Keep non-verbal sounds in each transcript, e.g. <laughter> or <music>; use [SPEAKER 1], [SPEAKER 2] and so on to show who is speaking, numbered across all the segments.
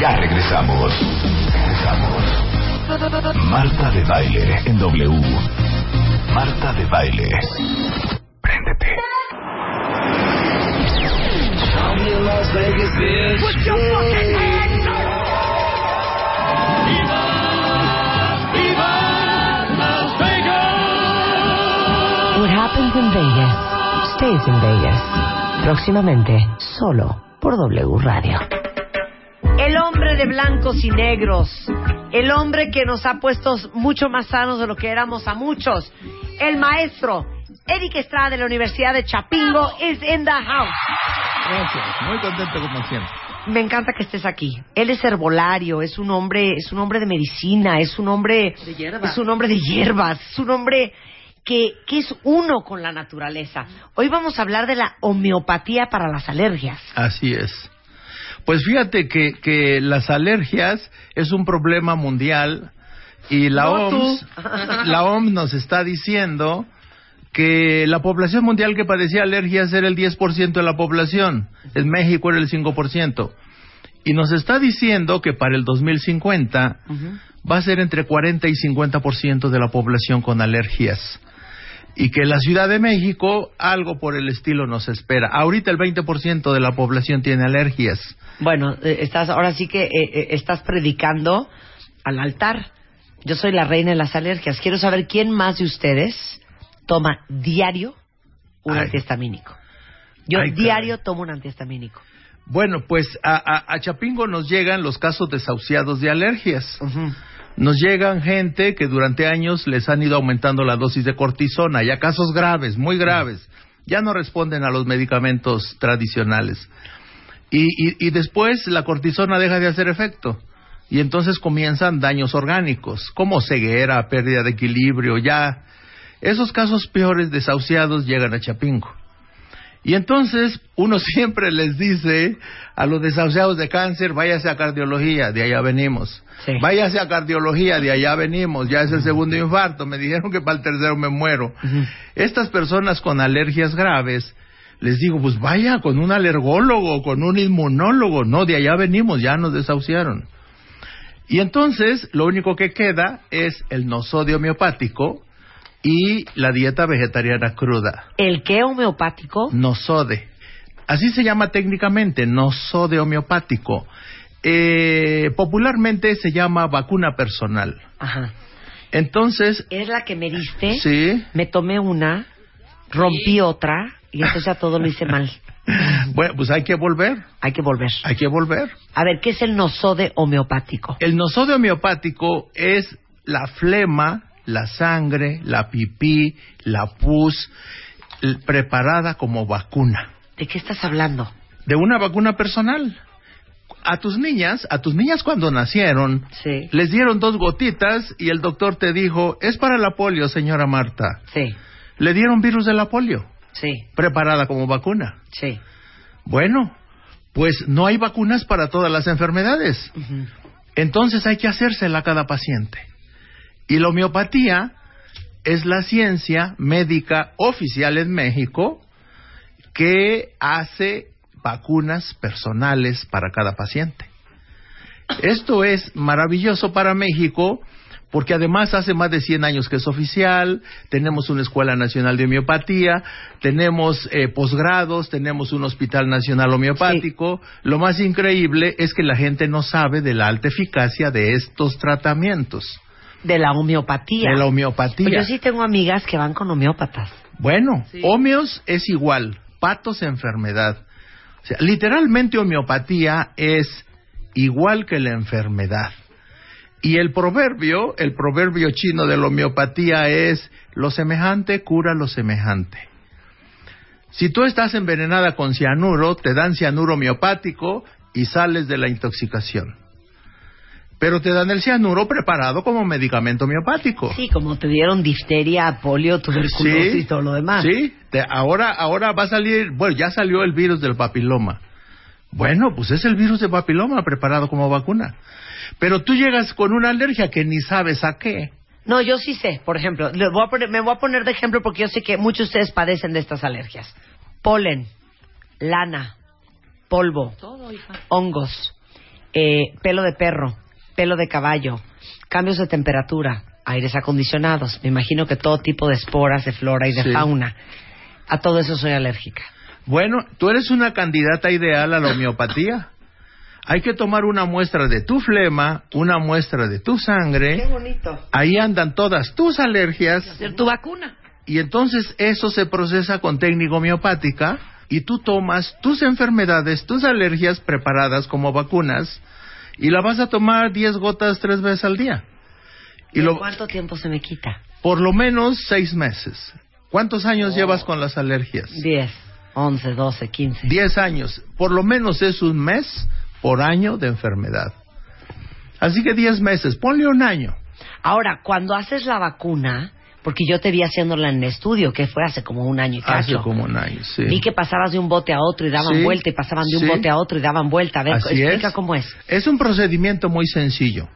[SPEAKER 1] Ya regresamos. Regresamos. Marta de baile en W. Marta de baile. Préndete.
[SPEAKER 2] What happens in Vegas stays in Vegas. Próximamente, solo por W Radio.
[SPEAKER 3] El hombre de blancos y negros. El hombre que nos ha puesto mucho más sanos de lo que éramos a muchos. El maestro Eric Estrada de la Universidad de Chapingo is in the house.
[SPEAKER 4] Gracias, muy contento como siempre.
[SPEAKER 3] Me encanta que estés aquí. Él es herbolario, es un hombre, es un hombre de medicina, es un hombre
[SPEAKER 5] De hierba.
[SPEAKER 3] es un hombre de hierbas, es un hombre que, que es uno con la naturaleza. Hoy vamos a hablar de la homeopatía para las alergias.
[SPEAKER 4] Así es. Pues fíjate que, que las alergias es un problema mundial y la
[SPEAKER 3] No.
[SPEAKER 4] OMS, <laughs> la OMS nos está diciendo que la población mundial que padecía alergias era el 10% de la población, en México era el 5%. Y nos está diciendo que para el 2050 va a ser entre 40 y 50% de la población con alergias. Y que en la Ciudad de México algo por el estilo nos espera. Ahorita el 20% de la población tiene alergias.
[SPEAKER 3] Bueno, eh, estás ahora sí que eh, eh, estás predicando al altar. Yo soy la reina de las alergias. Quiero saber quién más de ustedes toma diario un
[SPEAKER 4] Ay.
[SPEAKER 3] antihistamínico. Yo
[SPEAKER 4] Ay, caray.
[SPEAKER 3] diario tomo un antihistamínico.
[SPEAKER 4] Bueno, pues a, a- a Chapingo nos llegan los casos desahuciados de alergias.
[SPEAKER 3] Ujú.
[SPEAKER 4] Nos llegan gente que durante años les han ido aumentando la dosis de cortisona, ya casos graves, muy graves. Ya no responden a los medicamentos tradicionales. Y, y- y después la cortisona deja de hacer efecto. Y entonces comienzan daños orgánicos, como ceguera, pérdida de equilibrio, ya. Esos casos peores desahuciados llegan a Chapingo. Y entonces uno <laughs> siempre les dice a los desahuciados de cáncer, váyase a cardiología, de allá venimos.
[SPEAKER 3] Sí.
[SPEAKER 4] Váyase a cardiología, de allá venimos. Ya es el segundo infarto, me dijeron que para el tercero me muero. Estas personas con alergias graves, les digo, pues vaya con un alergólogo, con un inmunólogo. No, de allá venimos, ya nos desahuciaron. Y entonces lo único que queda es el nosodio homeopático y la dieta vegetariana cruda.
[SPEAKER 3] ¿El qué homeopático?
[SPEAKER 4] Nosode. Así se llama técnicamente, nosode homeopático. Eh, popularmente se llama vacuna personal.
[SPEAKER 3] Ajá.
[SPEAKER 4] Entonces,
[SPEAKER 3] Es la que me diste.
[SPEAKER 4] sí.
[SPEAKER 3] Me tomé una, rompí otra y entonces ya todo lo hice mal. <laughs>
[SPEAKER 4] Bueno, pues hay que volver,
[SPEAKER 3] Hay que volver.
[SPEAKER 4] hay que volver.
[SPEAKER 3] A ver, ¿qué es el nosode homeopático?
[SPEAKER 4] El nosode homeopático es la flema, la sangre, la pipí, la pus, preparada como vacuna.
[SPEAKER 3] ¿De qué estás hablando?
[SPEAKER 4] De una vacuna personal. A tus niñas, a tus niñas cuando nacieron,
[SPEAKER 3] Sí.
[SPEAKER 4] les dieron dos gotitas y el doctor te dijo, es para la polio, señora Marta.
[SPEAKER 3] Sí,
[SPEAKER 4] Le dieron virus de la polio,
[SPEAKER 3] sí,
[SPEAKER 4] preparada como vacuna.
[SPEAKER 3] sí.
[SPEAKER 4] Bueno, pues no hay vacunas para todas las enfermedades. Entonces hay que hacérsela a cada paciente. Y la homeopatía es la ciencia médica oficial en México que hace vacunas personales para cada paciente. Esto es maravilloso para México porque además hace más de 100 años que es oficial, tenemos una Escuela Nacional de Homeopatía, tenemos eh, posgrados, tenemos un Hospital Nacional Homeopático. Lo más increíble es que la gente no sabe de la alta eficacia de estos tratamientos,
[SPEAKER 3] De la homeopatía.
[SPEAKER 4] de la homeopatía.
[SPEAKER 3] Pues yo sí tengo amigas que van con homeópatas.
[SPEAKER 4] Bueno, homeos es igual, patos enfermedad. O sea, literalmente homeopatía es igual que la enfermedad. Y el proverbio, el proverbio chino de la homeopatía es lo semejante cura lo semejante. Si tú estás envenenada con cianuro, te dan cianuro homeopático y sales de la intoxicación. Pero te dan el cianuro preparado como medicamento homeopático.
[SPEAKER 3] Sí, como te dieron difteria, polio, tuberculosis y todo lo demás.
[SPEAKER 4] Sí, te- ahora, ahora va a salir, bueno, ya salió el virus del papiloma. Bueno, pues es el virus de papiloma preparado como vacuna. Pero tú llegas con una alergia que ni sabes a qué.
[SPEAKER 3] No, yo sí sé, por ejemplo, le voy a poner- me voy a poner de ejemplo porque yo sé que muchos de ustedes padecen de estas alergias. Polen, lana, polvo, hongos, eh, pelo de perro, pelo de caballo, cambios de temperatura, aires acondicionados. Me imagino que todo tipo de esporas, de flora y de
[SPEAKER 4] Sí.
[SPEAKER 3] fauna. A todo eso soy alérgica.
[SPEAKER 4] Bueno, tú eres una candidata ideal a la homeopatía. Hay que tomar una muestra de tu flema, una muestra de tu sangre.
[SPEAKER 3] bonito.
[SPEAKER 4] Ahí andan todas tus alergias
[SPEAKER 3] Hacer tu vacuna.
[SPEAKER 4] y entonces eso se procesa con técnica homeopática y tú tomas tus enfermedades, tus alergias preparadas como vacunas y la vas a tomar 10 gotas tres veces al día. Y
[SPEAKER 3] ¿Y
[SPEAKER 4] lo,
[SPEAKER 3] cuánto tiempo se me quita?
[SPEAKER 4] por lo menos seis meses. ¿Cuántos años llevas con las alergias?
[SPEAKER 3] 10, 11, 12, 15.
[SPEAKER 4] 10 años. Por lo menos es un mes por año de enfermedad. Así que 10 meses, ponle un año.
[SPEAKER 3] Ahora, cuando haces la vacuna, porque yo te vi haciéndola en el estudio, que fue hace como un año y
[SPEAKER 4] Hace
[SPEAKER 3] cacho.
[SPEAKER 4] como un año, sí.
[SPEAKER 3] Vi que pasabas de un bote a otro y daban
[SPEAKER 4] Sí,
[SPEAKER 3] vuelta y pasaban de un
[SPEAKER 4] sí.
[SPEAKER 3] bote a otro y daban vuelta. A ver,
[SPEAKER 4] Así
[SPEAKER 3] explica
[SPEAKER 4] es.
[SPEAKER 3] cómo es.
[SPEAKER 4] Es un procedimiento muy sencillo.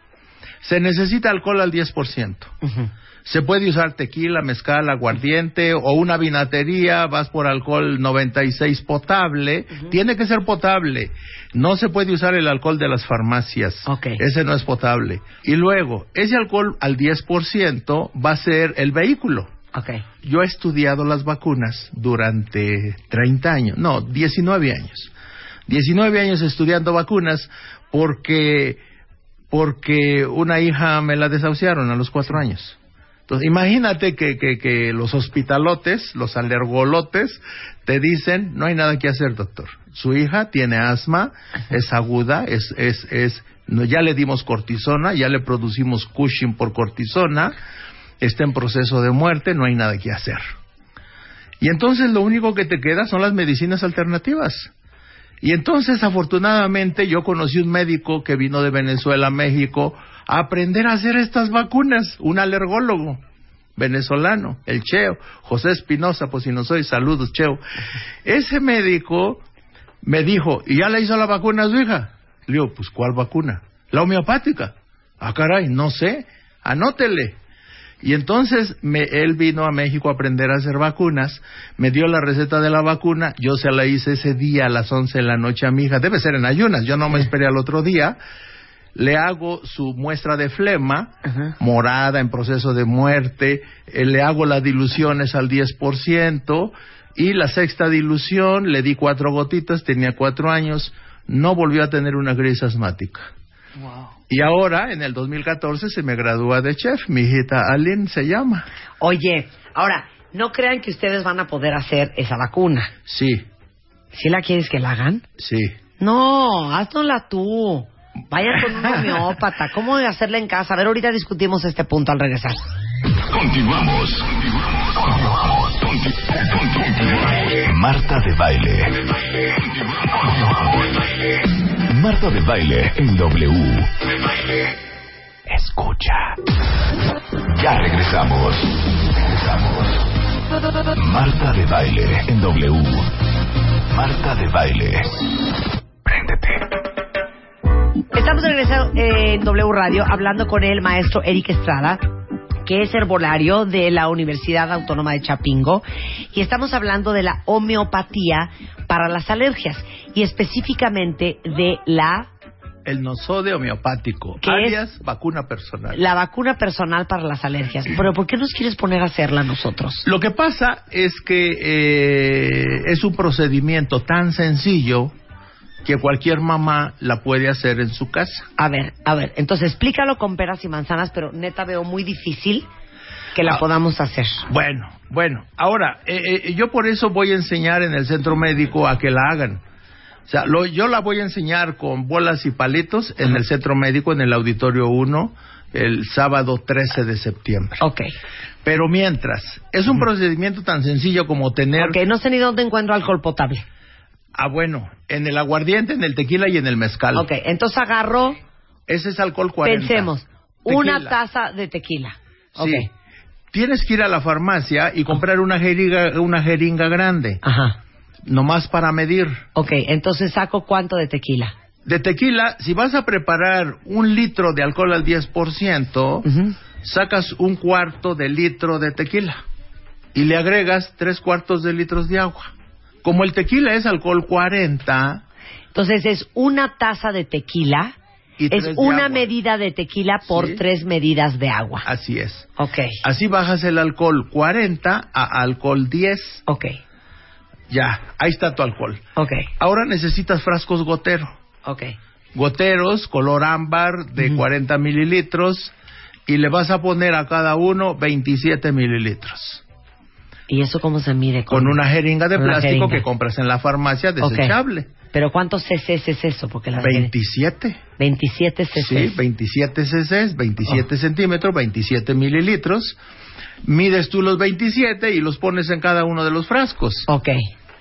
[SPEAKER 4] Se necesita alcohol al 10%.
[SPEAKER 3] Ujú.
[SPEAKER 4] Se puede usar tequila, mezcal, aguardiente o una vinatería, vas por alcohol 96 potable. Tiene que ser potable. No se puede usar el alcohol de las farmacias.
[SPEAKER 3] Ok.
[SPEAKER 4] Ese no es potable. Y luego, ese alcohol al 10% va a ser el vehículo.
[SPEAKER 3] Ok.
[SPEAKER 4] Yo he estudiado las vacunas durante 30 años, no, 19 años. 19 años estudiando vacunas porque, porque una hija me la desahuciaron a los cuatro años. Entonces, imagínate que, que, que los hospitalotes, los alergolotes, te dicen, no hay nada que hacer, doctor. Su hija tiene asma, es aguda, es, es, es, no, ya le dimos cortisona, ya le producimos Cushing por cortisona, está en proceso de muerte, no hay nada que hacer. Y entonces lo único que te queda son las medicinas alternativas. Y entonces, afortunadamente, yo conocí un médico que vino de Venezuela a México a aprender a hacer estas vacunas, un alergólogo venezolano, el Cheo, José Espinosa, pues si no soy, saludos, Cheo. Ese médico me dijo, ¿y ya le hizo la vacuna a su hija? Le digo, pues ¿cuál vacuna? La homeopática. Ah, caray, no sé, anótele. Y entonces me, él vino a México a aprender a hacer vacunas, me dio la receta de la vacuna, yo se la hice ese día a las 11 de la noche a mi hija, debe ser en ayunas, yo no me esperé al otro día, le hago su muestra de flema,
[SPEAKER 3] Ajá.
[SPEAKER 4] morada en proceso de muerte, eh, le hago las diluciones al 10% y la sexta dilución le di cuatro gotitas, tenía cuatro años, no volvió a tener una crisis asmática. Y ahora, en el 2014, se me gradúa de chef. Mi hijita Aline se llama.
[SPEAKER 3] Oye, ahora, no crean que ustedes van a poder hacer esa vacuna.
[SPEAKER 4] Sí,
[SPEAKER 3] ¿Si la quieres que la hagan?
[SPEAKER 4] sí.
[SPEAKER 3] No, haznosla tú. Vayan con un homeópata. ¿Cómo hacerla en casa? A ver, ahorita discutimos este punto al regresar.
[SPEAKER 1] Continuamos. Continuamos. Conti- conti- Marta de baile. Marta de baile en W. Escucha. Ya regresamos. Regresamos. Marta de baile en W. Marta de baile. Préndete.
[SPEAKER 3] Estamos de regreso en W Radio hablando con el maestro Eric Estrada, que es herbolario de la Universidad Autónoma de Chapingo, y estamos hablando de la homeopatía para las alergias y específicamente de la,
[SPEAKER 4] El nosode homeopático,
[SPEAKER 3] ¿Qué
[SPEAKER 4] alias vacuna personal.
[SPEAKER 3] la vacuna personal para las alergias. Pero ¿por qué nos quieres poner a hacerla nosotros?
[SPEAKER 4] Lo que pasa es que eh, es un procedimiento tan sencillo que cualquier mamá la puede hacer en su casa.
[SPEAKER 3] A ver, a ver, entonces explícalo con peras y manzanas, pero neta veo muy difícil que la
[SPEAKER 4] Ah.
[SPEAKER 3] podamos hacer.
[SPEAKER 4] Bueno, bueno. Ahora, eh, eh, yo por eso voy a enseñar en el centro médico a que la hagan. O sea, lo- yo la voy a enseñar con bolas y palitos en el centro médico, en el auditorio 1, el sábado 13 de septiembre.
[SPEAKER 3] Ok.
[SPEAKER 4] Pero mientras, es un procedimiento tan sencillo como tener...
[SPEAKER 3] Ok, no sé ni dónde encuentro alcohol potable.
[SPEAKER 4] Ah, bueno, en el aguardiente, en el tequila y en el mezcal.
[SPEAKER 3] Ok, entonces agarro
[SPEAKER 4] Ese es alcohol 40.
[SPEAKER 3] Pensemos,
[SPEAKER 4] Tequila.
[SPEAKER 3] una taza de tequila.
[SPEAKER 4] Sí.
[SPEAKER 3] Ok.
[SPEAKER 4] Tienes que ir a la farmacia y comprar una jeringa, una jeringa grande,
[SPEAKER 3] Ajá.
[SPEAKER 4] nomás para medir.
[SPEAKER 3] Ok, entonces saco cuánto de tequila.
[SPEAKER 4] De tequila, si vas a preparar un litro de alcohol al 10%,
[SPEAKER 3] Ujú.
[SPEAKER 4] sacas un cuarto de litro de tequila y le agregas tres cuartos de litros de agua. Como el tequila es alcohol 40,
[SPEAKER 3] Entonces es una taza de tequila,
[SPEAKER 4] Y
[SPEAKER 3] es una
[SPEAKER 4] agua.
[SPEAKER 3] medida de tequila por
[SPEAKER 4] Sí.
[SPEAKER 3] tres medidas de agua.
[SPEAKER 4] así es.
[SPEAKER 3] Ok,
[SPEAKER 4] Así bajas el alcohol 40 a alcohol 10.
[SPEAKER 3] ok,
[SPEAKER 4] Ya, ahí está tu alcohol.
[SPEAKER 3] ok,
[SPEAKER 4] Ahora necesitas frascos gotero.
[SPEAKER 3] ok.
[SPEAKER 4] Goteros, color ámbar de
[SPEAKER 3] Ujú.
[SPEAKER 4] 40 mililitros y le vas a poner a cada uno 27 mililitros.
[SPEAKER 3] ¿Y eso cómo se mide?
[SPEAKER 4] Con una jeringa de
[SPEAKER 3] con
[SPEAKER 4] plástico
[SPEAKER 3] jeringa.
[SPEAKER 4] que compras en la farmacia desechable.
[SPEAKER 3] ¿Pero cuántos cc es eso? Porque la
[SPEAKER 4] 27.
[SPEAKER 3] 27 cc.
[SPEAKER 4] Sí, 27 cc, 27
[SPEAKER 3] Oh.
[SPEAKER 4] centímetros, 27 mililitros. Mides tú los 27 y los pones en cada uno de los frascos.
[SPEAKER 3] Ok,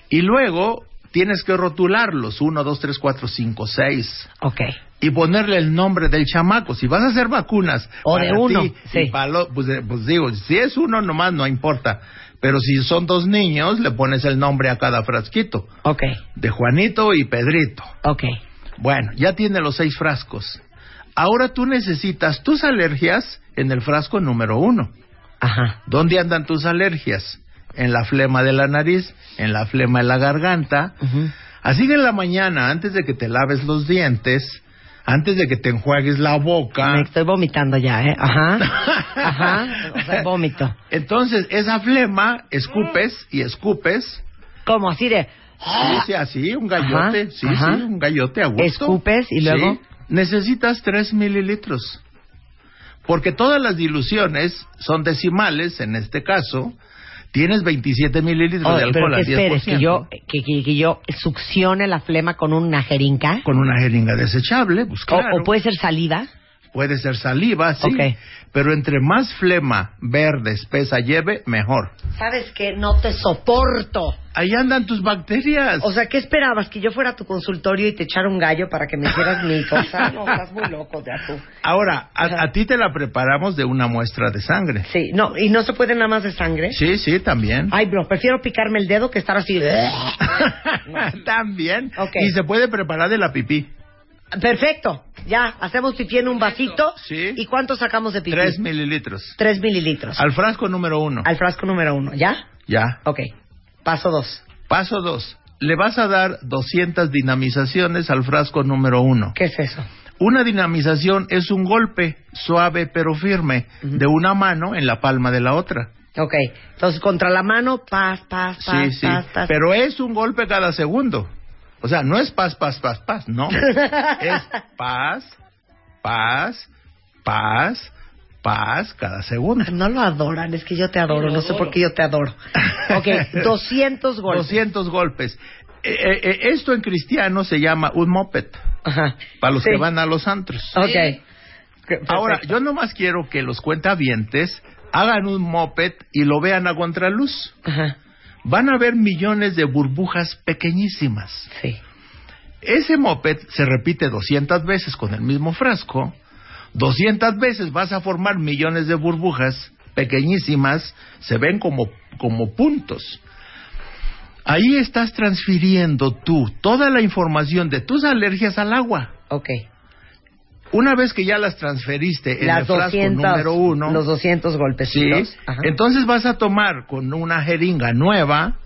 [SPEAKER 4] Y luego tienes que rotularlos, 1, 2, 3, 4, 5, 6.
[SPEAKER 3] ok.
[SPEAKER 4] Y ponerle el nombre del chamaco. Si vas a hacer vacunas.
[SPEAKER 3] O de
[SPEAKER 4] para
[SPEAKER 3] uno,
[SPEAKER 4] ti
[SPEAKER 3] sí.
[SPEAKER 4] para lo- pues, eh, pues digo, si es uno nomás no importa. Pero si son dos niños, le pones el nombre a cada frasquito.
[SPEAKER 3] Ok,
[SPEAKER 4] De Juanito y Pedrito.
[SPEAKER 3] ok.
[SPEAKER 4] Bueno, ya tiene los seis frascos. Ahora tú necesitas tus alergias en el frasco número uno.
[SPEAKER 3] Ajá.
[SPEAKER 4] ¿Dónde andan tus alergias? En la flema de la nariz, en la flema de la garganta. Así que en la mañana, antes de que te laves los dientes, antes de que te enjuagues la boca,
[SPEAKER 3] Me estoy vomitando ya, ¿eh? Ajá. Ajá. O sea, <laughs> vómito.
[SPEAKER 4] entonces esa flema escupes y escupes.
[SPEAKER 3] ¿Cómo? Así de...
[SPEAKER 4] Sí, sí, así, un gallote,
[SPEAKER 3] Ajá,
[SPEAKER 4] sí,
[SPEAKER 3] ajá.
[SPEAKER 4] sí, un gallote a gusto.
[SPEAKER 3] Escupes y luego-
[SPEAKER 4] Sí. Necesitas 3 mililitros. Porque todas las diluciones son decimales, en este caso, tienes 27 mililitros
[SPEAKER 3] Oh,
[SPEAKER 4] de
[SPEAKER 3] pero
[SPEAKER 4] alcohol
[SPEAKER 3] que
[SPEAKER 4] al 10%.
[SPEAKER 3] esperes, que yo, que, que- que yo succione la flema con una jeringa.
[SPEAKER 4] Con una jeringa desechable, pues
[SPEAKER 3] O-
[SPEAKER 4] claro.
[SPEAKER 3] o, puede ser saliva.
[SPEAKER 4] Puede ser saliva, sí.
[SPEAKER 3] Ok.
[SPEAKER 4] Pero entre más flema verde espesa lleve, mejor.
[SPEAKER 3] ¿Sabes qué? No te soporto.
[SPEAKER 4] Ahí andan tus bacterias.
[SPEAKER 3] O sea, ¿qué esperabas? ¿Que yo fuera a tu consultorio y te echara un gallo para que me hicieras mi cosa? <laughs> No, estás muy loco ya tú.
[SPEAKER 4] Ahora, a, a ti te la preparamos de una muestra de sangre.
[SPEAKER 3] Sí, no, ¿y no se puede nada más de sangre?
[SPEAKER 4] Sí, sí, también.
[SPEAKER 3] Ay, bro, prefiero picarme el dedo que estar así. <laughs> <laughs>
[SPEAKER 4] también.
[SPEAKER 3] Ok.
[SPEAKER 4] Y se puede preparar de la pipí.
[SPEAKER 3] Perfecto. Ya, hacemos pipí en un vasito.
[SPEAKER 4] Sí.
[SPEAKER 3] ¿Y cuánto sacamos de pipí?
[SPEAKER 4] Tres mililitros.
[SPEAKER 3] Tres mililitros.
[SPEAKER 4] Al frasco número uno.
[SPEAKER 3] Al frasco número uno. ¿Ya?
[SPEAKER 4] Ya.
[SPEAKER 3] Ok. Paso dos.
[SPEAKER 4] Paso dos. Le vas a dar 200 dinamizaciones al frasco número uno.
[SPEAKER 3] ¿Qué es eso?
[SPEAKER 4] Una dinamización es un golpe suave pero firme de una mano en la palma de la otra.
[SPEAKER 3] Ok. Entonces, contra la mano, paz, paz, paz,
[SPEAKER 4] Sí, sí.
[SPEAKER 3] paz, paz.
[SPEAKER 4] Pero es un golpe cada segundo. O sea, no es paz, paz, paz, paz, no. <laughs> es paz, paz, paz, paz cada segundo.
[SPEAKER 3] No lo adoran, es que yo te adoro, no sé por qué yo te adoro. Ok, <laughs> 200 golpes.
[SPEAKER 4] 200 golpes. Eh, eh, eh, esto en cristiano se llama un moped,
[SPEAKER 3] Ajá.
[SPEAKER 4] para los
[SPEAKER 3] Sí.
[SPEAKER 4] que van a los antros.
[SPEAKER 3] Ok. Perfecto.
[SPEAKER 4] Ahora, yo nomás quiero que los cuentavientes hagan un moped y lo vean a contraluz.
[SPEAKER 3] Ajá.
[SPEAKER 4] Van a ver millones de burbujas pequeñísimas.
[SPEAKER 3] Sí.
[SPEAKER 4] Ese moped se repite 200 veces con el mismo frasco. 200 veces vas a formar millones de burbujas pequeñísimas, se ven como, como puntos. Ahí estás transfiriendo tú toda la información de tus alergias al agua.
[SPEAKER 3] Ok.
[SPEAKER 4] Una vez que ya las transferiste en
[SPEAKER 3] Las
[SPEAKER 4] el frasco
[SPEAKER 3] 200,
[SPEAKER 4] número uno,
[SPEAKER 3] los 200
[SPEAKER 4] sí,
[SPEAKER 3] golpecitos. Ajá.
[SPEAKER 4] entonces vas a tomar con una jeringa nueva,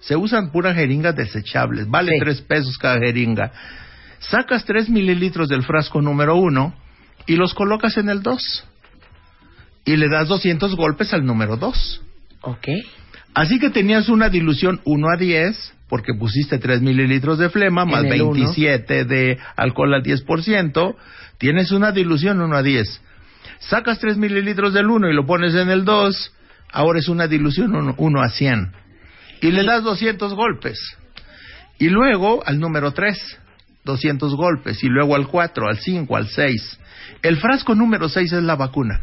[SPEAKER 4] se usan puras jeringas desechables, vale
[SPEAKER 3] Sí.
[SPEAKER 4] tres pesos cada jeringa. Sacas tres mililitros del frasco número uno y los colocas en el dos. Y le das 200 golpes al número dos.
[SPEAKER 3] Ok.
[SPEAKER 4] Así que tenías una dilución 1 a 10, porque pusiste 3 mililitros de flema, más
[SPEAKER 3] En el uno.
[SPEAKER 4] 27 de alcohol al 10%, tienes una dilución 1 a 10. Sacas 3 mililitros del 1 y lo pones en el 2, ahora es una dilución 1, a 100. Y le das 200 golpes. Y luego al número 3, 200 golpes. Y luego al 4, al 5, al 6. El frasco número 6 es la vacuna.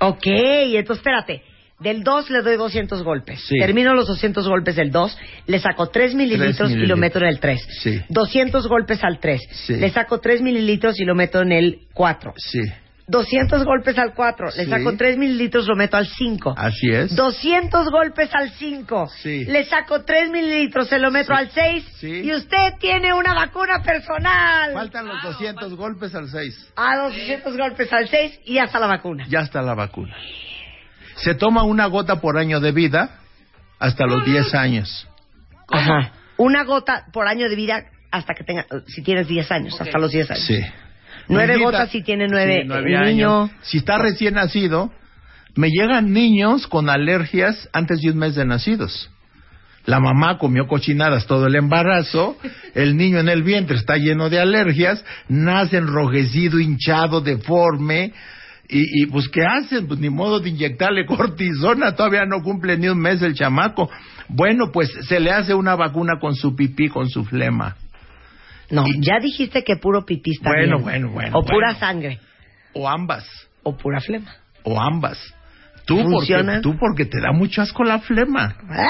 [SPEAKER 3] Ok, entonces espérate. Del 2 le doy 200 golpes.
[SPEAKER 4] Sí.
[SPEAKER 3] Termino los 200 golpes del 2, le saco 3 mililitros y lo
[SPEAKER 4] mililitros.
[SPEAKER 3] meto en el 3.
[SPEAKER 4] Sí.
[SPEAKER 3] 200 golpes al 3.
[SPEAKER 4] Sí.
[SPEAKER 3] Le saco 3 mililitros y lo meto en el 4.
[SPEAKER 4] Sí,
[SPEAKER 3] 200 golpes al 4. Le saco 3 mililitros, lo meto al 5.
[SPEAKER 4] así es.
[SPEAKER 3] 200 golpes al 5.
[SPEAKER 4] Sí.
[SPEAKER 3] Le saco 3 mililitros, se lo meto
[SPEAKER 4] Sí.
[SPEAKER 3] al 6.
[SPEAKER 4] Sí.
[SPEAKER 3] Y usted tiene una vacuna personal.
[SPEAKER 4] Faltan los 200 golpes al 6.
[SPEAKER 3] A 200 golpes al 6 y hasta la vacuna.
[SPEAKER 4] Ya está la vacuna. Se toma una gota por año de vida hasta los 10 años.
[SPEAKER 3] Ajá. Una gota por año de vida hasta que tenga, si tienes 10 años, hasta los 10 años.
[SPEAKER 4] Sí.
[SPEAKER 3] Nueve gotas si tiene nueve,
[SPEAKER 4] sí, nueve
[SPEAKER 3] el
[SPEAKER 4] años.
[SPEAKER 3] niño.
[SPEAKER 4] Si está recién nacido, me llegan niños con alergias antes de un mes de nacidos. La mamá comió cochinadas todo el embarazo, el niño en el vientre está lleno de alergias, nace enrojecido, hinchado, deforme, y, y pues ¿qué hacen? Pues ni modo de inyectarle <laughs> cortisona, todavía no cumple ni un mes el chamaco. Bueno, pues se le hace una vacuna con su pipí, con su flema.
[SPEAKER 3] No,
[SPEAKER 4] Y-
[SPEAKER 3] ya dijiste que puro pipí está
[SPEAKER 4] Bueno,
[SPEAKER 3] bien.
[SPEAKER 4] bueno, bueno,
[SPEAKER 3] O pura
[SPEAKER 4] bueno.
[SPEAKER 3] sangre.
[SPEAKER 4] O ambas.
[SPEAKER 3] O pura flema.
[SPEAKER 4] o ambas. Tú porque,
[SPEAKER 3] ¿Funciona?
[SPEAKER 4] tú porque te da mucho asco la flema.
[SPEAKER 3] ¡Ah!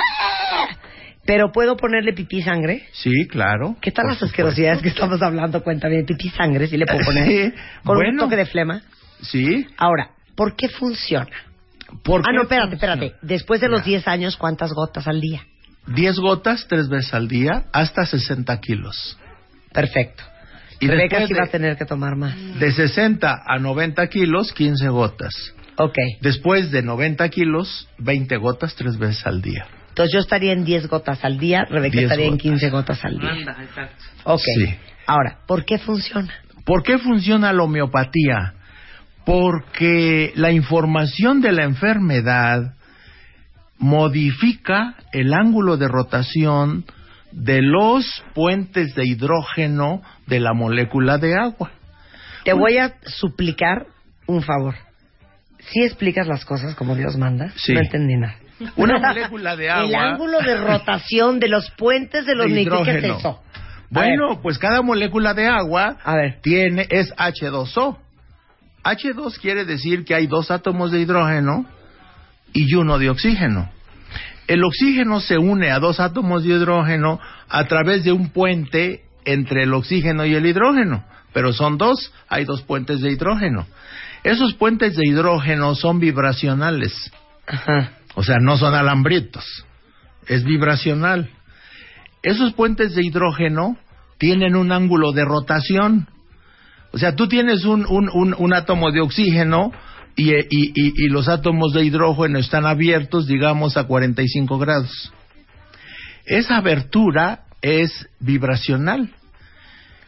[SPEAKER 3] Pero puedo ponerle pipí sangre.
[SPEAKER 4] Sí, claro.
[SPEAKER 3] ¿Qué tal las asquerosidades que estamos hablando? Cuenta bien, pipí sangre, si le puedo <laughs> poner.
[SPEAKER 4] Sí,
[SPEAKER 3] Con un
[SPEAKER 4] bueno.
[SPEAKER 3] toque de flema.
[SPEAKER 4] Sí.
[SPEAKER 3] Ahora, ¿por qué funciona?
[SPEAKER 4] ¿Por
[SPEAKER 3] Ah,
[SPEAKER 4] qué
[SPEAKER 3] no, espérate,
[SPEAKER 4] funciona?
[SPEAKER 3] espérate. Después de los
[SPEAKER 4] Ya.
[SPEAKER 3] 10 años, ¿cuántas gotas al día?
[SPEAKER 4] 10 gotas tres veces al día hasta 60 kilos.
[SPEAKER 3] Perfecto.
[SPEAKER 4] Y
[SPEAKER 3] Rebeca
[SPEAKER 4] después
[SPEAKER 3] sí
[SPEAKER 4] de-
[SPEAKER 3] va a tener que tomar más.
[SPEAKER 4] De 60 a 90 kilos, 15 gotas.
[SPEAKER 3] Ok.
[SPEAKER 4] Después de 90 kilos, 20 gotas tres veces al día.
[SPEAKER 3] Entonces yo estaría en 10 gotas al día, Rebeca
[SPEAKER 4] 10
[SPEAKER 3] estaría en
[SPEAKER 4] gotas.
[SPEAKER 3] 15 gotas al día.
[SPEAKER 5] Anda, exacto.
[SPEAKER 3] Ok.
[SPEAKER 4] Sí.
[SPEAKER 3] Ahora, ¿por qué funciona?
[SPEAKER 4] ¿Por qué funciona la homeopatía? Porque la información de la enfermedad modifica el ángulo de rotación de los puentes de hidrógeno de la molécula de agua.
[SPEAKER 3] Te voy a suplicar un favor. Si explicas las cosas como Dios manda,
[SPEAKER 4] Sí.
[SPEAKER 3] no entendí nada.
[SPEAKER 4] Una <laughs> molécula de agua.
[SPEAKER 3] El ángulo de rotación de los puentes de los. ¿Qué es?
[SPEAKER 4] Bueno, pues cada molécula de agua
[SPEAKER 3] A ver.
[SPEAKER 4] tiene es H2O. H2 quiere decir que hay dos átomos de hidrógeno y uno de oxígeno. El oxígeno se une a dos átomos de hidrógeno a través de un puente entre el oxígeno y el hidrógeno, pero son dos, hay dos puentes de hidrógeno. Esos puentes de hidrógeno son vibracionales,
[SPEAKER 3] Ajá.
[SPEAKER 4] o sea, no son alambritos, es vibracional. Esos puentes de hidrógeno tienen un ángulo de rotación. O sea, tú tienes un, un, un, un átomo de oxígeno y, y, y, y los átomos de hidrógeno están abiertos, digamos, a 45 grados. Esa abertura es vibracional.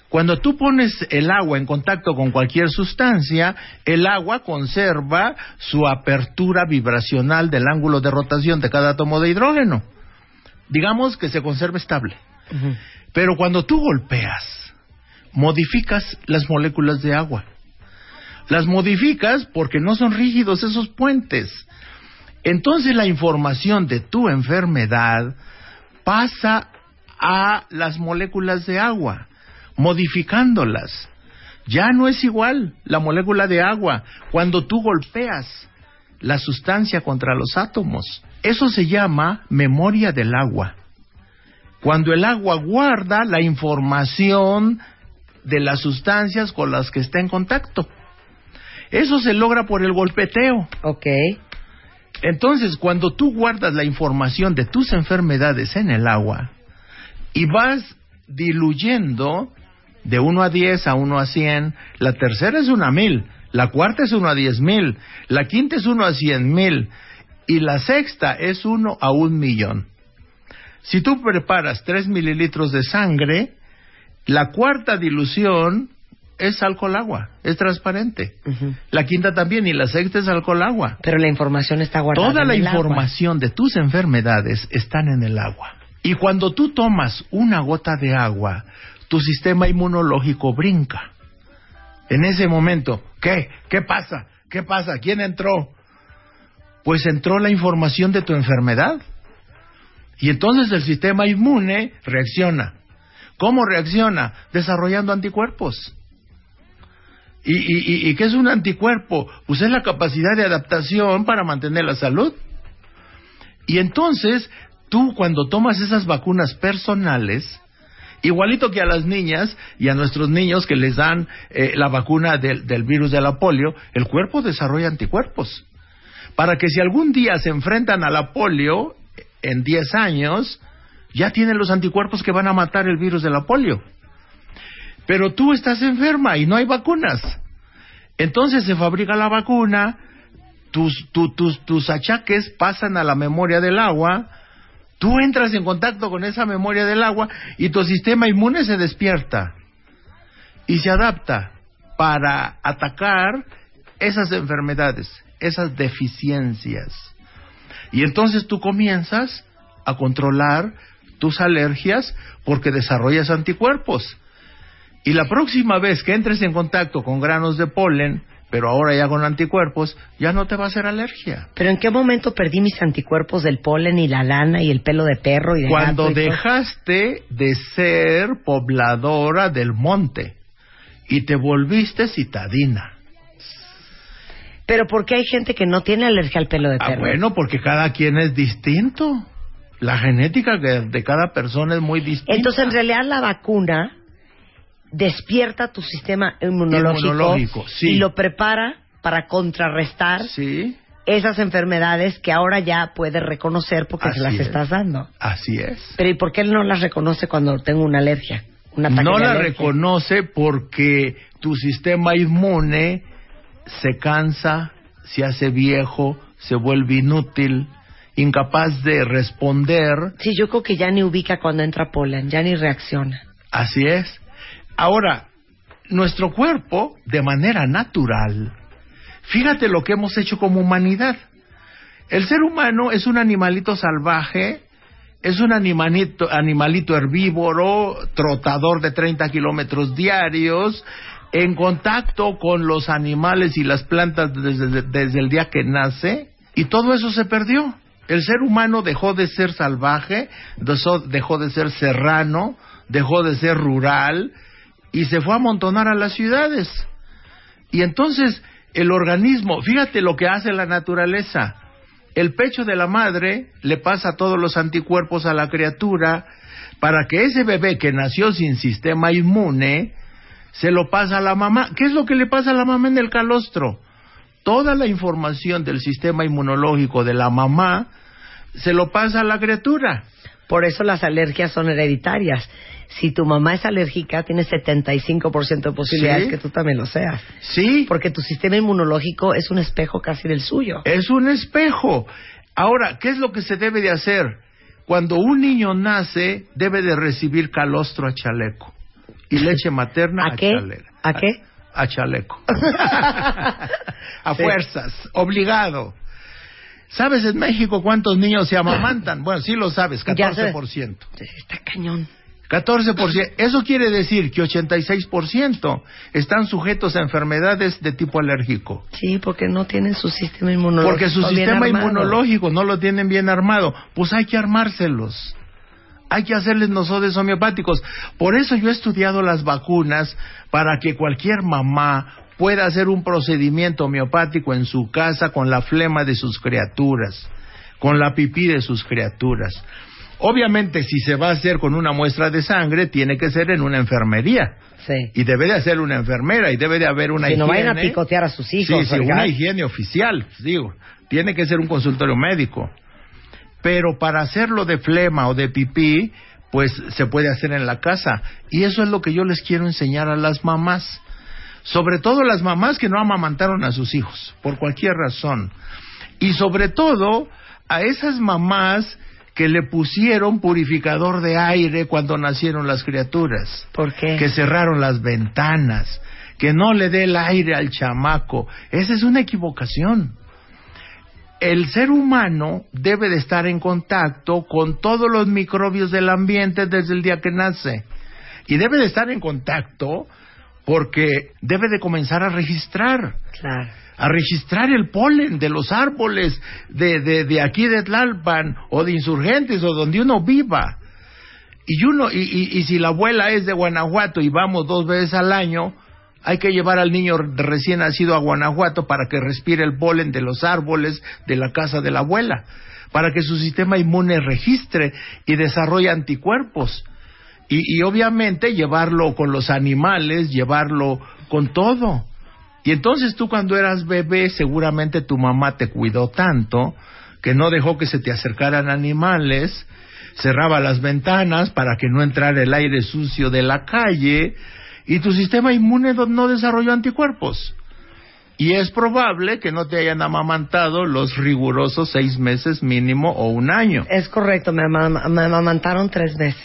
[SPEAKER 4] Cuando tú pones el agua en contacto con cualquier sustancia, el agua conserva su apertura vibracional del ángulo de rotación de cada átomo de hidrógeno. Digamos que se conserva estable. Pero cuando tú golpeas, modificas las moléculas de agua. Las modificas porque no son rígidos esos puentes. Entonces la información de tu enfermedad pasa a las moléculas de agua, modificándolas. Ya no es igual la molécula de agua cuando tú golpeas la sustancia contra los átomos. Eso se llama memoria del agua. Cuando el agua guarda la información de las sustancias con las que está en contacto. Eso se logra por el golpeteo.
[SPEAKER 3] Ok.
[SPEAKER 4] Entonces, cuando tú guardas la información de tus enfermedades en el agua y vas diluyendo de 1 a 10 a 1 a 100, la tercera es 1 a 1000, la cuarta es 1 a 10 mil, la quinta es 1 a 100 mil y la sexta es 1 a un millón. Si tú preparas 3 mililitros de sangre, la cuarta dilución es alcohol agua, es transparente. La quinta también y la sexta es alcohol agua.
[SPEAKER 3] Pero la información está guardada.
[SPEAKER 4] Toda
[SPEAKER 3] en
[SPEAKER 4] la
[SPEAKER 3] el agua.
[SPEAKER 4] información de tus enfermedades están en el agua. Y cuando tú tomas una gota de agua, tu sistema inmunológico brinca. En ese momento, ¿qué? ¿Qué pasa? ¿Qué pasa? ¿Quién entró? Pues entró la información de tu enfermedad. Y entonces el sistema inmune reacciona. ¿Cómo reacciona? Desarrollando anticuerpos. ¿Y, y, y- qué es un anticuerpo? Pues es la capacidad de adaptación para mantener la salud. Y entonces, tú cuando tomas esas vacunas personales, igualito que a las niñas y a nuestros niños que les dan eh, la vacuna del, del virus de la polio, el cuerpo desarrolla anticuerpos. Para que si algún día se enfrentan a la polio en 10 años, ya tienen los anticuerpos que van a matar el virus de la polio. Pero tú estás enferma y no hay vacunas. Entonces se fabrica la vacuna, tus, tu- tus, tus achaques pasan a la memoria del agua, tú entras en contacto con esa memoria del agua y tu sistema inmune se despierta y se adapta para atacar esas enfermedades, esas deficiencias. Y entonces tú comienzas a controlar tus alergias porque desarrollas anticuerpos. Y la próxima vez que entres en contacto con granos de polen, pero ahora ya con anticuerpos, ya no te va a hacer alergia.
[SPEAKER 3] Pero ¿en qué momento perdí mis anticuerpos del polen y la lana y el pelo de perro y de
[SPEAKER 4] Cuando
[SPEAKER 3] gato y todo?
[SPEAKER 4] dejaste de ser pobladora del monte y te volviste citadina.
[SPEAKER 3] Pero ¿por qué hay gente que no tiene alergia al pelo de
[SPEAKER 4] Ah,
[SPEAKER 3] perro?
[SPEAKER 4] bueno, porque cada quien es distinto. La genética de, de cada persona es muy distinta.
[SPEAKER 3] Entonces, en realidad, la vacuna despierta tu sistema inmunológico,
[SPEAKER 4] Inmunológico, sí.
[SPEAKER 3] y lo prepara para contrarrestar
[SPEAKER 4] Sí,
[SPEAKER 3] esas enfermedades que ahora ya puedes reconocer porque
[SPEAKER 4] Así
[SPEAKER 3] se las
[SPEAKER 4] es.
[SPEAKER 3] estás dando.
[SPEAKER 4] así es.
[SPEAKER 3] Pero ¿y por qué él no las reconoce cuando tengo una alergia? Un ataque
[SPEAKER 4] No
[SPEAKER 3] de
[SPEAKER 4] la
[SPEAKER 3] alergia?
[SPEAKER 4] reconoce porque tu sistema inmune se cansa, se hace viejo, se vuelve inútil, incapaz de responder.
[SPEAKER 3] Sí, yo creo que ya ni ubica cuando entra polen, ya ni reacciona.
[SPEAKER 4] Así es. Ahora, nuestro cuerpo, de manera natural, fíjate lo que hemos hecho como humanidad. El ser humano es un animalito salvaje, es un animalito, animalito herbívoro, trotador de 30 kilómetros diarios, en contacto con los animales y las plantas desde, desde el día que nace, y todo eso se perdió. El ser humano dejó de ser salvaje, dejó- de ser serrano, dejó de ser rural, y se fue a amontonar a las ciudades. Y entonces el organismo, fíjate lo que hace la naturaleza. El pecho de la madre le pasa todos los anticuerpos a la criatura para que ese bebé que nació sin sistema inmune se lo pasa a la mamá. ¿Qué es lo que le pasa a la mamá en el calostro? Toda la información del sistema inmunológico de la mamá se lo pasa a la criatura.
[SPEAKER 3] Por eso las alergias son hereditarias. Si tu mamá es alérgica, tienes 75% de posibilidades
[SPEAKER 4] Sí.
[SPEAKER 3] que tú también lo seas.
[SPEAKER 4] Sí,
[SPEAKER 3] Porque tu sistema inmunológico es un espejo casi del suyo.
[SPEAKER 4] Es un espejo. Ahora, ¿qué es lo que se debe de hacer? Cuando un niño nace, debe de recibir calostro a chaleco y leche materna a,
[SPEAKER 3] ¿A qué?
[SPEAKER 4] chaleco.
[SPEAKER 3] ¿A qué?
[SPEAKER 4] A, chaleco. <laughs> <laughs> a
[SPEAKER 3] Sí.
[SPEAKER 4] fuerzas, obligado. ¿Sabes en México cuántos niños se amamantan? <laughs> Bueno, sí lo sabes,
[SPEAKER 3] Ya sé.
[SPEAKER 4] 14%.
[SPEAKER 3] Está cañón.
[SPEAKER 4] 14%. Eso quiere decir que 86% están sujetos a enfermedades de tipo alérgico.
[SPEAKER 3] Sí, porque no tienen su sistema inmunológico.
[SPEAKER 4] Porque su
[SPEAKER 3] bien
[SPEAKER 4] sistema
[SPEAKER 3] armado.
[SPEAKER 4] inmunológico no lo tienen bien armado. Pues hay que armárselos. Hay que hacerles nosodes homeopáticos. Por eso yo he estudiado las vacunas para que cualquier mamá pueda hacer un procedimiento homeopático en su casa con la flema de sus criaturas, con la pipí de sus criaturas. Obviamente, si se va a hacer con una muestra de sangre, tiene que ser en una enfermería.
[SPEAKER 3] Sí.
[SPEAKER 4] Y debe de hacer una enfermera y debe de haber una
[SPEAKER 3] Si no vayan a
[SPEAKER 4] higiene.
[SPEAKER 3] picotear a sus hijos.
[SPEAKER 4] Sí, sí, una higiene oficial, digo. Tiene que ser un consultorio médico. Pero para hacerlo de flema o de pipí, pues se puede hacer en la casa. Y eso es lo que yo les quiero enseñar a las mamás. Sobre todo las mamás que no amamantaron a sus hijos, por cualquier razón. Y sobre todo a esas mamás que le pusieron purificador de aire cuando nacieron las criaturas
[SPEAKER 3] ¿Por qué?
[SPEAKER 4] que cerraron las ventanas, que no le dé el aire al chamaco. Esa es una equivocación. El ser humano debe de estar en contacto con todos los microbios del ambiente desde el día que nace. Y debe de estar en contacto porque debe de comenzar a registrar
[SPEAKER 3] Claro.
[SPEAKER 4] a registrar el polen de los árboles de, de, de aquí de Tlalpan o de Insurgentes o donde uno viva. Y uno y, y, y si la abuela es de Guanajuato y vamos dos veces al año, Hay que llevar al niño recién nacido a Guanajuato para que respire el polen de los árboles de la casa de la abuela, para que su sistema inmune registre y desarrolle anticuerpos. Y, y obviamente llevarlo con los animales, llevarlo con todo. Y entonces tú cuando eras bebé seguramente tu mamá te cuidó tanto que no dejó que se te acercaran animales, cerraba las ventanas para que no entrara el aire sucio de la calle y tu sistema inmune no desarrolló anticuerpos. Y es probable que no te hayan amamantado los rigurosos seis meses mínimo o un año.
[SPEAKER 3] Es correcto, me, me amamantaron tres meses.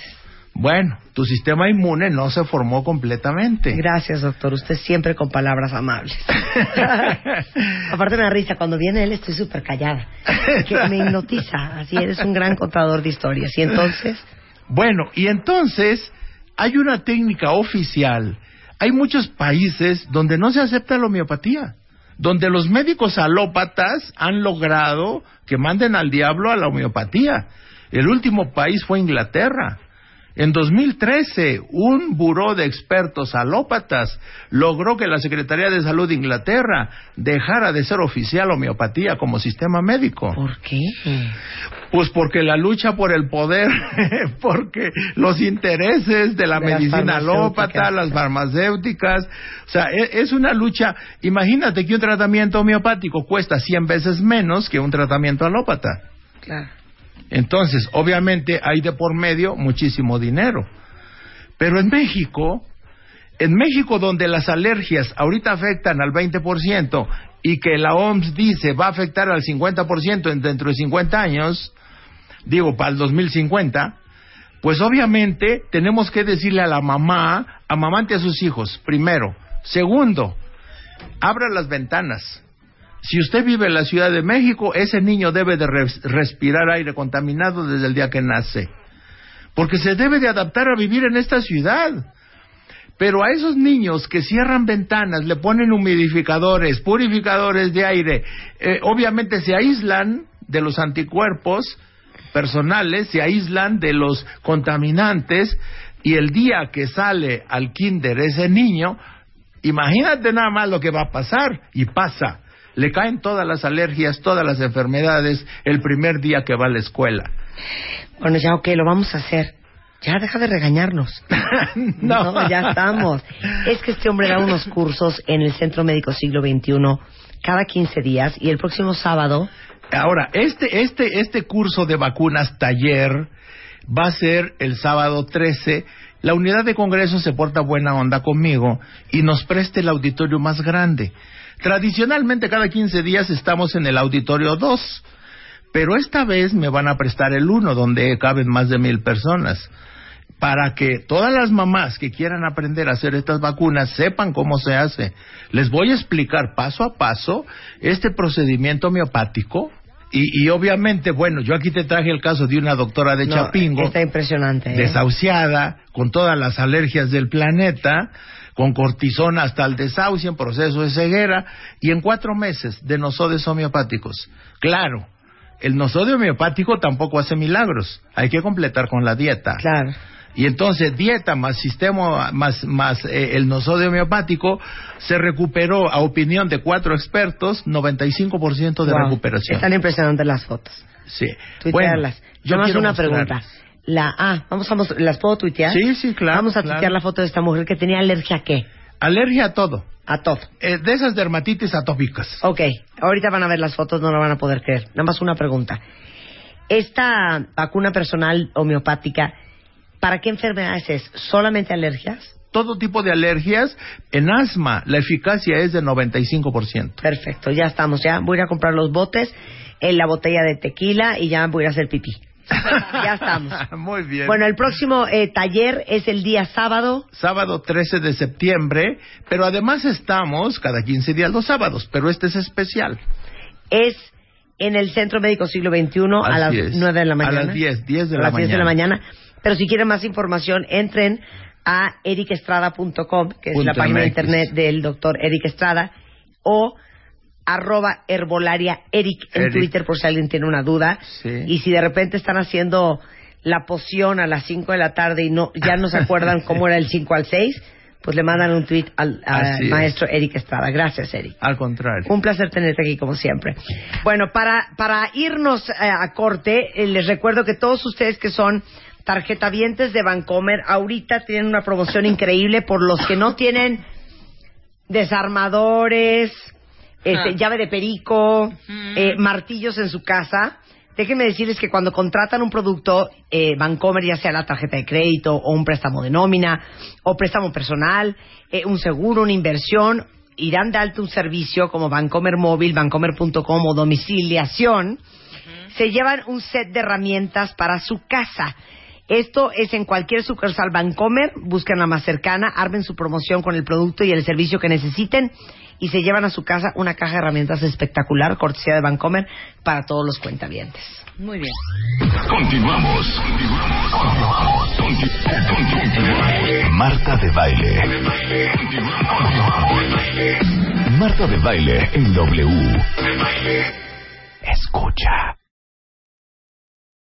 [SPEAKER 4] Bueno, tu sistema inmune no se formó completamente.
[SPEAKER 3] Gracias, doctor. Usted siempre con palabras amables. <laughs> Aparte me da risa, cuando viene él estoy súper callada. Que me hipnotiza. Así eres un gran contador de historias. Y entonces,
[SPEAKER 4] Bueno, y entonces hay una técnica oficial. Hay muchos países donde no se acepta la homeopatía, donde los médicos alópatas han logrado que manden al diablo a la homeopatía. El último país fue Inglaterra. En 2013, un buró de expertos alópatas logró que la Secretaría de Salud de Inglaterra dejara de ser oficial homeopatía como sistema médico.
[SPEAKER 3] ¿por qué?
[SPEAKER 4] Pues porque la lucha por el poder, <laughs> porque los intereses de la
[SPEAKER 3] De las
[SPEAKER 4] medicina alópata, las farmacéuticas, o sea, e- es una lucha. Imagínate que un tratamiento homeopático cuesta 100 veces menos que un tratamiento alópata.
[SPEAKER 3] Claro.
[SPEAKER 4] Entonces, obviamente hay de por medio muchísimo dinero. Pero en México, en México donde las alergias ahorita afectan al 20% y que la OMS dice va a afectar al 50% en- dentro de 50 años, digo, para el 2050, pues obviamente tenemos que decirle a la mamá, amamante a sus hijos, primero. Segundo, abra las ventanas. Si usted vive en la Ciudad de México, ese niño debe de res- respirar aire contaminado desde el día que nace. Porque se debe de adaptar a vivir en esta ciudad. Pero a esos niños que cierran ventanas, le ponen humidificadores, purificadores de aire, eh, obviamente se aíslan de los anticuerpos personales, se aíslan de los contaminantes y el día que sale al kinder ese niño, imagínate nada más lo que va a pasar y pasa. Le caen todas las alergias, todas las enfermedades el primer día que va a la escuela.
[SPEAKER 3] Bueno, ya ok, lo vamos a hacer. Ya deja de regañarnos. <laughs>
[SPEAKER 4] No.
[SPEAKER 3] ya estamos. Es que este hombre da unos cursos en el Centro Médico Siglo XXI cada 15 días y el próximo sábado
[SPEAKER 4] Ahora, este, este, este curso de vacunas taller va a ser el sábado 13. La unidad de congreso se porta buena onda conmigo y nos presta el auditorio más grande. Tradicionalmente cada 15 días estamos en el auditorio 2, pero esta vez me van a prestar el 1 donde caben más de mil personas para que todas las mamás que quieran aprender a hacer estas vacunas sepan cómo se hace. Les voy a explicar paso a paso este procedimiento homeopático y, y obviamente, bueno, yo aquí te traje el caso de una doctora de
[SPEAKER 3] No,
[SPEAKER 4] Chapingo,
[SPEAKER 3] Está impresionante. ¿eh?
[SPEAKER 4] desahuciada, con todas las alergias del planeta, con cortisona hasta el desahucio en proceso de ceguera, y en cuatro meses de nosodes homeopáticos. Claro, el nosodio homeopático tampoco hace milagros, hay que completar con la dieta.
[SPEAKER 3] Claro.
[SPEAKER 4] Y entonces dieta más sistema más más eh, el nosodio homeopático se recuperó a opinión de cuatro expertos 95% de
[SPEAKER 3] Wow.
[SPEAKER 4] recuperación.
[SPEAKER 3] Están impresionantes las fotos.
[SPEAKER 4] Sí.
[SPEAKER 3] Tuitearlas.
[SPEAKER 4] yo
[SPEAKER 3] Nada más una pregunta. La, ah, vamos a ¿las puedo tuitear?
[SPEAKER 4] Sí, sí, claro,
[SPEAKER 3] Vamos a
[SPEAKER 4] claro.
[SPEAKER 3] tuitear la foto de esta mujer que tenía alergia a qué?
[SPEAKER 4] Alergia a todo.
[SPEAKER 3] A todo.
[SPEAKER 4] Eh, de esas dermatitis atópicas.
[SPEAKER 3] Ok, ahorita van a ver las fotos, no lo van a poder creer. Nada más una pregunta. Esta vacuna personal homeopática, ¿para qué enfermedades es? ¿Solamente alergias?
[SPEAKER 4] Todo tipo de alergias. En asma, la eficacia es de 95%.
[SPEAKER 3] Perfecto, ya estamos, ya voy a ir a comprar los botes, en la botella de tequila y ya voy a ir a hacer pipí. ya estamos. <laughs>
[SPEAKER 4] Muy bien.
[SPEAKER 3] Bueno, el próximo eh, taller es el día sábado.
[SPEAKER 4] Sábado 13 de septiembre, pero además estamos cada 15 días los sábados, pero este es especial.
[SPEAKER 3] Es en el Centro Médico Siglo XXI a
[SPEAKER 4] Así
[SPEAKER 3] las
[SPEAKER 4] es.
[SPEAKER 3] 9 de la mañana.
[SPEAKER 4] A las 10, 10 de
[SPEAKER 3] A
[SPEAKER 4] la
[SPEAKER 3] las 10 de la
[SPEAKER 4] mañana.
[SPEAKER 3] Pero si quieren más información, entren a ericestrada.com, que es
[SPEAKER 4] Punto
[SPEAKER 3] la página de internet del doctor Eric Estrada, o arroba herbolaria Eric en
[SPEAKER 4] Eric.
[SPEAKER 3] Twitter por si alguien tiene una duda.
[SPEAKER 4] Sí.
[SPEAKER 3] Y si de repente están haciendo la poción a las 5 de la tarde y no ya no se acuerdan <laughs> cómo era el 5 al 6, pues le mandan un tweet al, al
[SPEAKER 4] Así es.
[SPEAKER 3] maestro Eric Estrada. Gracias, Eric.
[SPEAKER 4] Al contrario.
[SPEAKER 3] Un placer tenerte aquí como siempre. Bueno, para, para irnos eh, a corte, eh, les recuerdo que todos ustedes que son tarjetavientes de Vancomer, ahorita tienen una promoción increíble por los que no tienen desarmadores, este,
[SPEAKER 5] Ah.
[SPEAKER 3] llave de perico, eh, martillos en su casa. Déjenme decirles que cuando contratan un producto eh, Vancomer, ya sea la tarjeta de crédito o un préstamo de nómina o préstamo personal, eh, un seguro, una inversión, irán de alto un servicio como Vancomer Móvil, Vancomer.com o domiciliación, se llevan un set de herramientas para su casa. Esto es en cualquier sucursal Vancomer, busquen la más cercana, armen su promoción con el producto y el servicio que necesiten y se llevan a su casa una caja de herramientas espectacular, cortesía de Vancomer, para todos los cuentavientes.
[SPEAKER 5] Muy bien.
[SPEAKER 1] Continuamos. Conti- Continuamos. Marta de baile. Marta de baile en W. Escucha.